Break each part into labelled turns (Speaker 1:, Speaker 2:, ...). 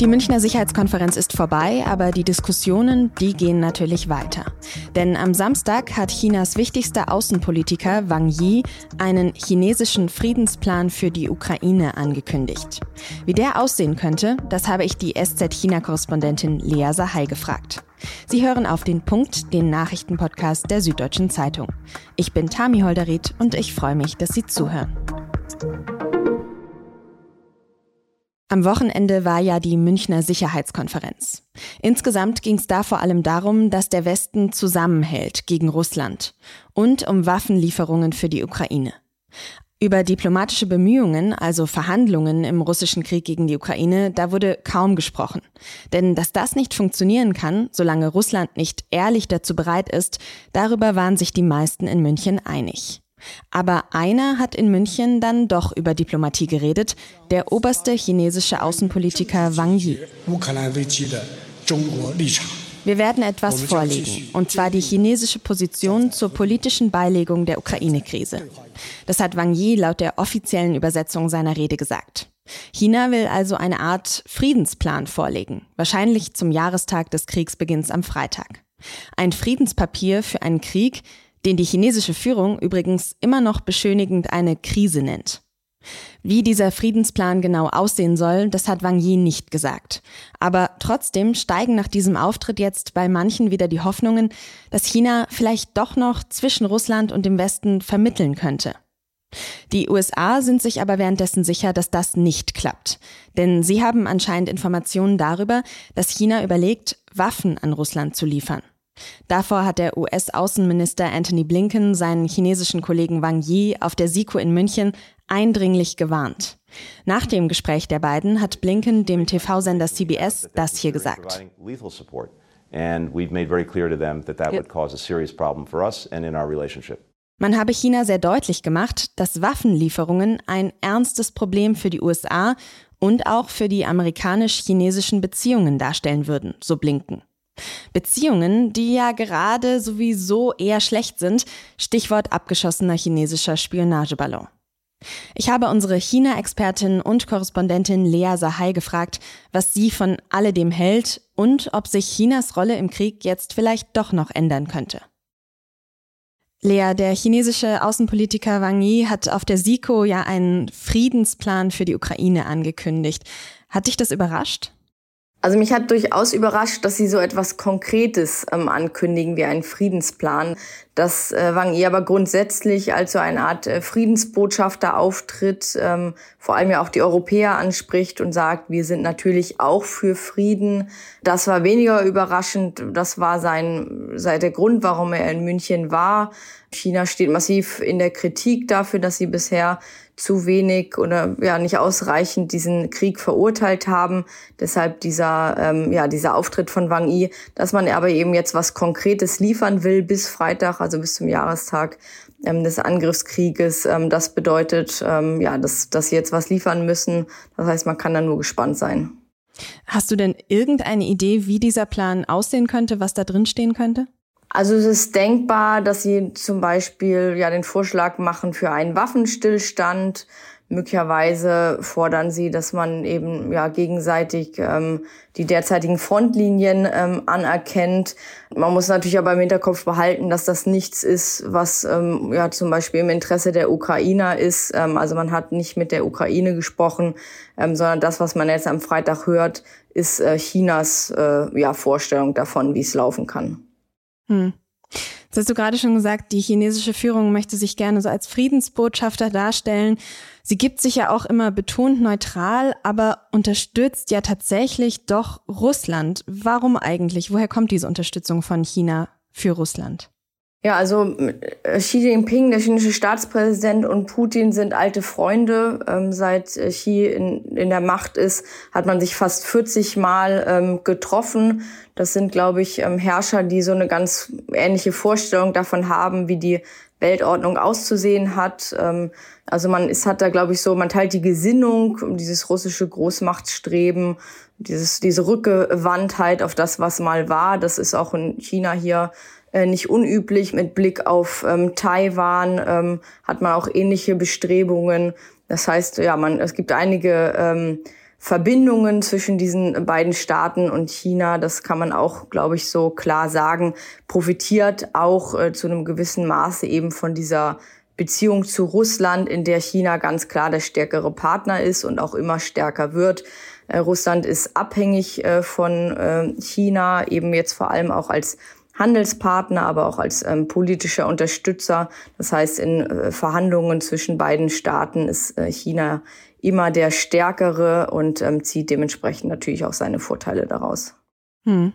Speaker 1: Die Münchner Sicherheitskonferenz ist vorbei, aber die Diskussionen, die gehen natürlich weiter. Denn am Samstag hat Chinas wichtigster Außenpolitiker Wang Yi einen chinesischen Friedensplan für die Ukraine angekündigt. Wie der aussehen könnte, das habe ich die SZ-China-Korrespondentin Lea Sahai gefragt. Sie hören auf den Punkt, den Nachrichtenpodcast der Süddeutschen Zeitung. Ich bin Tami Holderried und ich freue mich, dass Sie zuhören. Am Wochenende war ja die Münchner Sicherheitskonferenz. Insgesamt ging es da vor allem darum, dass der Westen zusammenhält gegen Russland und um Waffenlieferungen für die Ukraine. Über diplomatische Bemühungen, also Verhandlungen im russischen Krieg gegen die Ukraine, da wurde kaum gesprochen. Denn dass das nicht funktionieren kann, solange Russland nicht ehrlich dazu bereit ist, darüber waren sich die meisten in München einig. Aber einer hat in München dann doch über Diplomatie geredet, der oberste chinesische Außenpolitiker Wang Yi. Wir werden etwas vorlegen, und zwar die chinesische Position zur politischen Beilegung der Ukraine-Krise. Das hat Wang Yi laut der offiziellen Übersetzung seiner Rede gesagt. China will also eine Art Friedensplan vorlegen, wahrscheinlich zum Jahrestag des Kriegsbeginns am Freitag. Ein Friedenspapier für einen Krieg, den die chinesische Führung übrigens immer noch beschönigend eine Krise nennt. Wie dieser Friedensplan genau aussehen soll, das hat Wang Yi nicht gesagt. Aber trotzdem steigen nach diesem Auftritt jetzt bei manchen wieder die Hoffnungen, dass China vielleicht doch noch zwischen Russland und dem Westen vermitteln könnte. Die USA sind sich aber währenddessen sicher, dass das nicht klappt. Denn sie haben anscheinend Informationen darüber, dass China überlegt, Waffen an Russland zu liefern. Davor hat der US-Außenminister Anthony Blinken seinen chinesischen Kollegen Wang Yi auf der SIKO in München eindringlich gewarnt. Nach dem Gespräch der beiden hat Blinken dem TV-Sender CBS das hier gesagt. Man habe China sehr deutlich gemacht, dass Waffenlieferungen ein ernstes Problem für die USA und auch für die amerikanisch-chinesischen Beziehungen darstellen würden, so Blinken. Beziehungen, die ja gerade sowieso eher schlecht sind, Stichwort abgeschossener chinesischer Spionageballon. Ich habe unsere China-Expertin und Korrespondentin Lea Sahai gefragt, was sie von alledem hält und ob sich Chinas Rolle im Krieg jetzt vielleicht doch noch ändern könnte. Lea, der chinesische Außenpolitiker Wang Yi hat auf der SIKO ja einen Friedensplan für die Ukraine angekündigt. Hat dich das überrascht?
Speaker 2: Also mich hat durchaus überrascht, dass sie so etwas Konkretes ähm, ankündigen wie einen Friedensplan. Dass äh, Wang Yi aber grundsätzlich als so eine Art äh, Friedensbotschafter auftritt, ähm, vor allem ja auch die Europäer anspricht und sagt, wir sind natürlich auch für Frieden. Das war weniger überraschend. Das war sein, sein der Grund, warum er in München war. China steht massiv in der Kritik dafür, dass sie bisher zu wenig oder ja nicht ausreichend diesen Krieg verurteilt haben. Deshalb dieser ähm, ja dieser Auftritt von Wang Yi, dass man aber eben jetzt was Konkretes liefern will bis Freitag, also bis zum Jahrestag ähm, des Angriffskrieges. Ähm, das bedeutet ähm, ja, dass dass sie jetzt was liefern müssen. Das heißt, man kann da nur gespannt sein.
Speaker 1: Hast du denn irgendeine Idee, wie dieser Plan aussehen könnte, was da drin stehen könnte?
Speaker 2: Also es ist denkbar, dass sie zum Beispiel ja den Vorschlag machen für einen Waffenstillstand. Möglicherweise fordern sie, dass man eben ja gegenseitig ähm, die derzeitigen Frontlinien ähm, anerkennt. Man muss natürlich aber im Hinterkopf behalten, dass das nichts ist, was ähm, ja zum Beispiel im Interesse der Ukrainer ist. Ähm, also man hat nicht mit der Ukraine gesprochen, ähm, sondern das, was man jetzt am Freitag hört, ist äh, Chinas äh, ja Vorstellung davon, wie es laufen kann.
Speaker 1: Hm. Jetzt hast du gerade schon gesagt, die chinesische Führung möchte sich gerne so als Friedensbotschafter darstellen. Sie gibt sich ja auch immer betont neutral, aber unterstützt ja tatsächlich doch Russland. Warum eigentlich? Woher kommt diese Unterstützung von China für Russland?
Speaker 2: Ja, also äh, Xi Jinping, der chinesische Staatspräsident und Putin sind alte Freunde. Ähm, seit äh, Xi in, in der Macht ist, hat man sich fast 40 Mal ähm, getroffen. Das sind, glaube ich, ähm, Herrscher, die so eine ganz ähnliche Vorstellung davon haben, wie die Weltordnung auszusehen hat. Ähm, also man ist, hat da, glaube ich, so, man teilt die Gesinnung, dieses russische Großmachtstreben, dieses, diese Rückgewandtheit auf das, was mal war. Das ist auch in China hier äh, nicht unüblich. Mit Blick auf ähm, Taiwan ähm, hat man auch ähnliche Bestrebungen. Das heißt, ja, man, es gibt einige ähm, Verbindungen zwischen diesen beiden Staaten und China, das kann man auch, glaube ich, so klar sagen, profitiert auch äh, zu einem gewissen Maße eben von dieser Beziehung zu Russland, in der China ganz klar der stärkere Partner ist und auch immer stärker wird. Äh, Russland ist abhängig äh, von äh, China, eben jetzt vor allem auch als Handelspartner, aber auch als ähm, politischer Unterstützer. Das heißt, in äh, Verhandlungen zwischen beiden Staaten ist äh, China immer der Stärkere und ähm, zieht dementsprechend natürlich auch seine Vorteile daraus.
Speaker 1: Hm.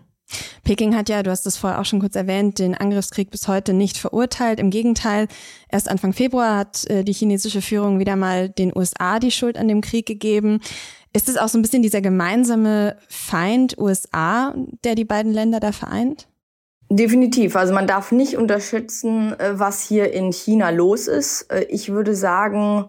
Speaker 1: Peking hat ja, du hast es vorher auch schon kurz erwähnt, den Angriffskrieg bis heute nicht verurteilt. Im Gegenteil, erst Anfang Februar hat äh, die chinesische Führung wieder mal den USA die Schuld an dem Krieg gegeben. Ist es auch so ein bisschen dieser gemeinsame Feind USA, der die beiden Länder da vereint?
Speaker 2: Definitiv. Also man darf nicht unterschätzen, äh, was hier in China los ist. Äh, ich würde sagen,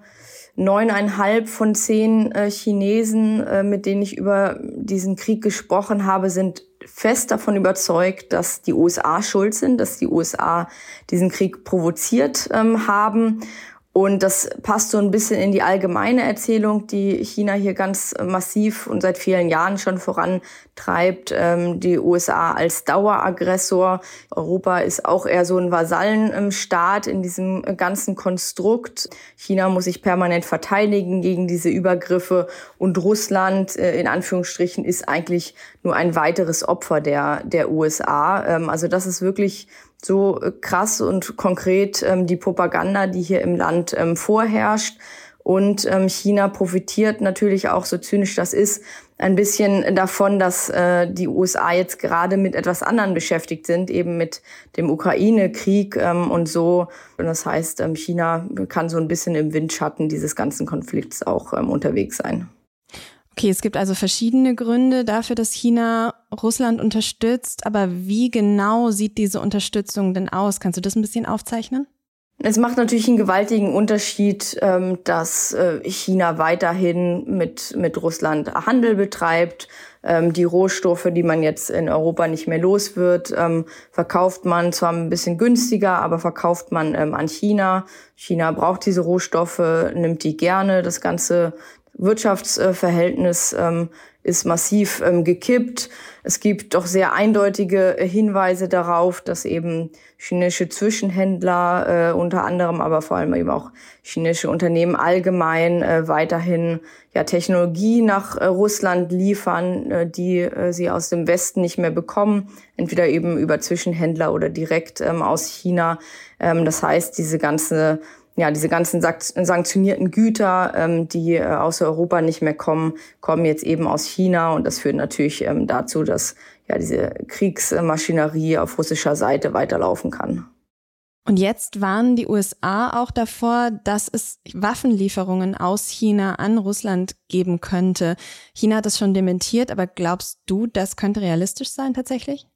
Speaker 2: neuneinhalb von zehn äh, Chinesen, mit denen ich über diesen Krieg gesprochen habe, sind fest davon überzeugt, dass die USA schuld sind, dass die USA diesen Krieg provoziert ähm, haben und das passt so ein bisschen in die allgemeine Erzählung, die China hier ganz massiv und seit vielen Jahren schon vorantreibt. Ähm, die USA als Daueraggressor. Europa ist auch eher so ein Vasallenstaat in diesem ganzen Konstrukt. China muss sich permanent verteidigen gegen diese Übergriffe. Und Russland, äh, in Anführungsstrichen, ist eigentlich nur ein weiteres Opfer der, der USA. Ähm, also das ist wirklich so äh, krass und konkret ähm, die Propaganda, die hier im Land ähm, vorherrscht. Und ähm, China profitiert natürlich auch, so zynisch das ist, ein bisschen davon, dass äh, die USA jetzt gerade mit etwas anderem beschäftigt sind, eben mit dem Ukraine-Krieg ähm, und so. Und das heißt, ähm, China kann so ein bisschen im Windschatten dieses ganzen Konflikts auch ähm, unterwegs sein.
Speaker 1: Okay, es gibt also verschiedene Gründe dafür, dass China Russland unterstützt. Aber wie genau sieht diese Unterstützung denn aus? Kannst du das ein bisschen aufzeichnen?
Speaker 2: Es macht natürlich einen gewaltigen Unterschied, ähm, dass äh, China weiterhin mit, mit Russland Handel betreibt. Ähm, die Rohstoffe, die man jetzt in Europa nicht mehr los wird, ähm, verkauft man zwar ein bisschen günstiger, aber verkauft man an China. China braucht diese Rohstoffe, nimmt die gerne. Das ganze Wirtschaftsverhältnis ähm, ist massiv ähm, gekippt. Es gibt doch sehr eindeutige Hinweise darauf, dass eben chinesische Zwischenhändler, äh, unter anderem aber vor allem eben auch chinesische Unternehmen allgemein äh, weiterhin ja, Technologie nach äh, Russland liefern, äh, die äh, sie aus dem Westen nicht mehr bekommen, entweder eben über Zwischenhändler oder direkt ähm, aus China. Ähm, das heißt, diese ganze ja, diese ganzen sanktionierten Güter, ähm, die äh, aus Europa nicht mehr kommen, kommen jetzt eben aus China. Und das führt natürlich ähm, dazu, dass ja diese Kriegsmaschinerie auf russischer Seite weiterlaufen kann.
Speaker 1: Und jetzt warnen die USA auch davor, dass es Waffenlieferungen aus China an Russland geben könnte. China hat das schon dementiert, aber glaubst du, das könnte realistisch sein tatsächlich?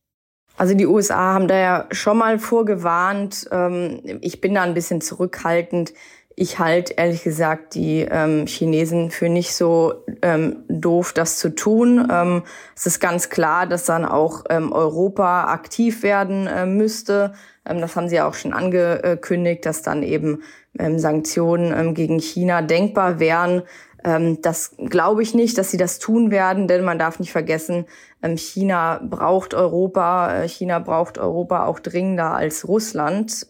Speaker 2: Also die USA haben da ja schon mal vorgewarnt. Ähm, ich bin da ein bisschen zurückhaltend. Ich halte ehrlich gesagt die ähm, Chinesen für nicht so ähm, doof, das zu tun. Es ist ganz klar, dass dann auch Europa aktiv werden äh, müsste. Das haben sie ja auch schon angekündigt, dass dann eben Sanktionen gegen China denkbar wären. Ähm, das glaube ich nicht, dass sie das tun werden, denn man darf nicht vergessen, ähm, China braucht Europa, äh, China braucht Europa auch dringender als Russland.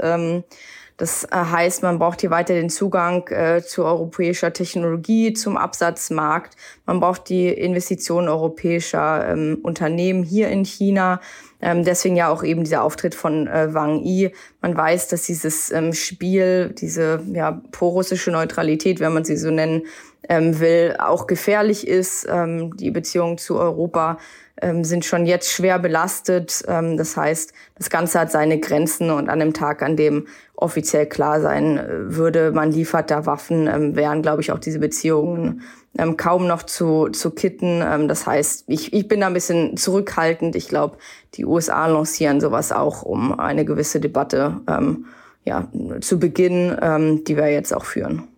Speaker 2: Das äh, heißt, man braucht hier weiter den Zugang äh, zu europäischer Technologie, zum Absatzmarkt. Man braucht die Investitionen europäischer ähm, Unternehmen hier in China. Ähm, deswegen ja auch eben dieser Auftritt von äh, Wang Yi. Man weiß, dass dieses ähm, Spiel, diese ja, pro-russische Neutralität, wenn man sie so nennen ähm, will, auch gefährlich ist. Ähm, die Beziehungen zu Europa ähm, sind schon jetzt schwer belastet. Ähm, das heißt, das Ganze hat seine Grenzen und an dem Tag, an dem offiziell klar sein äh, würde, man liefert da Waffen, ähm, wären, glaube ich, auch diese Beziehungen ähm, kaum noch zu, zu kitten. Ähm, das heißt, ich, ich bin da ein bisschen zurückhaltend. Ich glaube, die USA lancieren sowas auch, um eine gewisse Debatte ähm, ja, zu beginnen, ähm, die wir jetzt auch führen.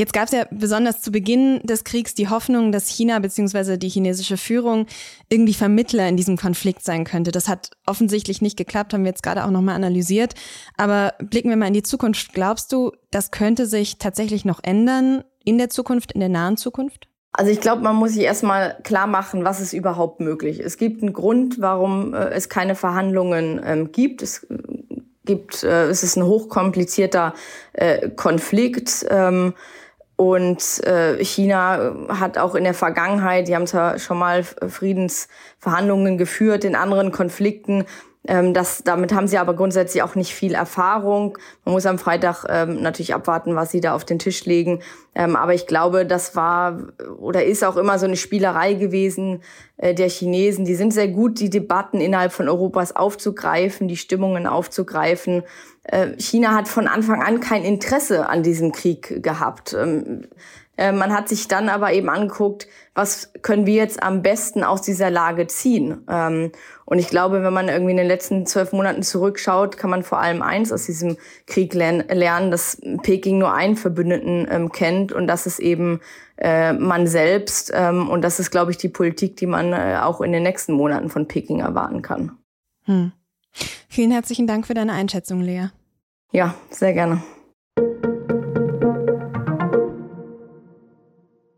Speaker 1: Jetzt gab es ja besonders zu Beginn des Kriegs die Hoffnung, dass China bzw. die chinesische Führung irgendwie Vermittler in diesem Konflikt sein könnte. Das hat offensichtlich nicht geklappt, haben wir jetzt gerade auch nochmal analysiert. Aber blicken wir mal in die Zukunft. Glaubst du, das könnte sich tatsächlich noch ändern in der Zukunft, in der nahen Zukunft?
Speaker 2: Also ich glaube, man muss sich erstmal klar machen, was ist überhaupt möglich. Es gibt einen Grund, warum äh, es keine Verhandlungen ähm, gibt. Es äh, gibt, äh, es ist ein hochkomplizierter äh, Konflikt. Ähm, und äh, China hat auch in der Vergangenheit, die haben zwar schon mal Friedensverhandlungen geführt in anderen Konflikten, ähm, das, damit haben sie aber grundsätzlich auch nicht viel Erfahrung. Man muss am Freitag ähm, natürlich abwarten, was sie da auf den Tisch legen. Ähm, aber ich glaube, das war oder ist auch immer so eine Spielerei gewesen äh, der Chinesen. Die sind sehr gut, die Debatten innerhalb von Europas aufzugreifen, die Stimmungen aufzugreifen. Äh, China hat von Anfang an kein Interesse an diesem Krieg gehabt. Ähm, äh, man hat sich dann aber eben angeguckt, was können wir jetzt am besten aus dieser Lage ziehen. Ähm, und ich glaube, wenn man irgendwie in den letzten zwölf Monaten zurückschaut, kann man vor allem eins aus diesem Krieg lernen, dass Peking nur einen Verbündeten ähm, kennt und das ist eben äh, man selbst. Ähm, und das ist, glaube ich, die Politik, die man äh, auch in den nächsten Monaten von Peking erwarten kann. Hm.
Speaker 1: Vielen herzlichen Dank für deine Einschätzung, Lea.
Speaker 2: Ja, sehr gerne.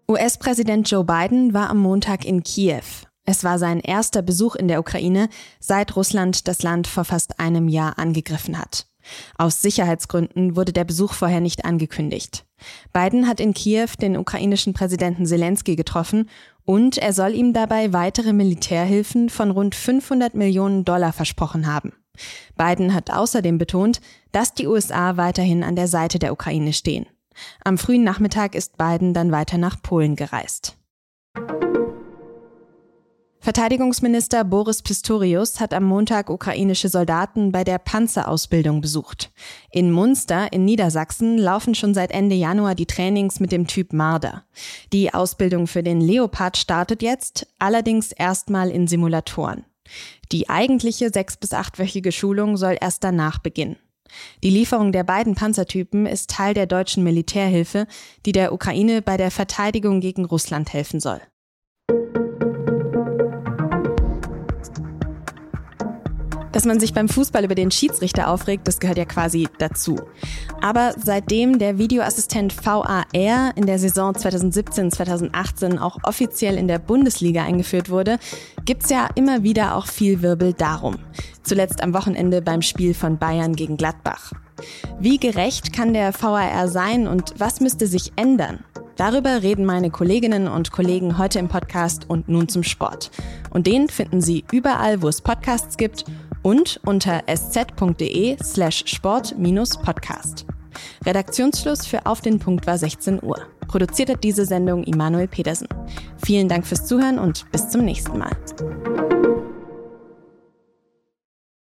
Speaker 1: US-Präsident Joe Biden war am Montag in Kiew. Es war sein erster Besuch in der Ukraine, seit Russland das Land vor fast einem Jahr angegriffen hat. Aus Sicherheitsgründen wurde der Besuch vorher nicht angekündigt. Biden hat in Kiew den ukrainischen Präsidenten Zelensky getroffen und er soll ihm dabei weitere Militärhilfen von rund 500 Millionen Dollar versprochen haben. Biden hat außerdem betont, dass die USA weiterhin an der Seite der Ukraine stehen. Am frühen Nachmittag ist Biden dann weiter nach Polen gereist. Verteidigungsminister Boris Pistorius hat am Montag ukrainische Soldaten bei der Panzerausbildung besucht. In Munster in Niedersachsen laufen schon seit Ende Januar die Trainings mit dem Typ Marder. Die Ausbildung für den Leopard startet jetzt, allerdings erstmal in Simulatoren. Die eigentliche sechs- bis achtwöchige Schulung soll erst danach beginnen. Die Lieferung der beiden Panzertypen ist Teil der deutschen Militärhilfe, die der Ukraine bei der Verteidigung gegen Russland helfen soll. Dass man sich beim Fußball über den Schiedsrichter aufregt, das gehört ja quasi dazu. Aber seitdem der Videoassistent VAR in der Saison 2017-2018 auch offiziell in der Bundesliga eingeführt wurde, gibt's ja immer wieder auch viel Wirbel darum. Zuletzt am Wochenende beim Spiel von Bayern gegen Gladbach. Wie gerecht kann der VAR sein und was müsste sich ändern? Darüber reden meine Kolleginnen und Kollegen heute im Podcast und nun zum Sport. Und den finden Sie überall, wo es Podcasts gibt und unter sz.de slash sport-podcast. Redaktionsschluss für Auf den Punkt war 16 Uhr. Produziert hat diese Sendung Immanuel Petersen. Vielen Dank fürs Zuhören und bis zum nächsten Mal.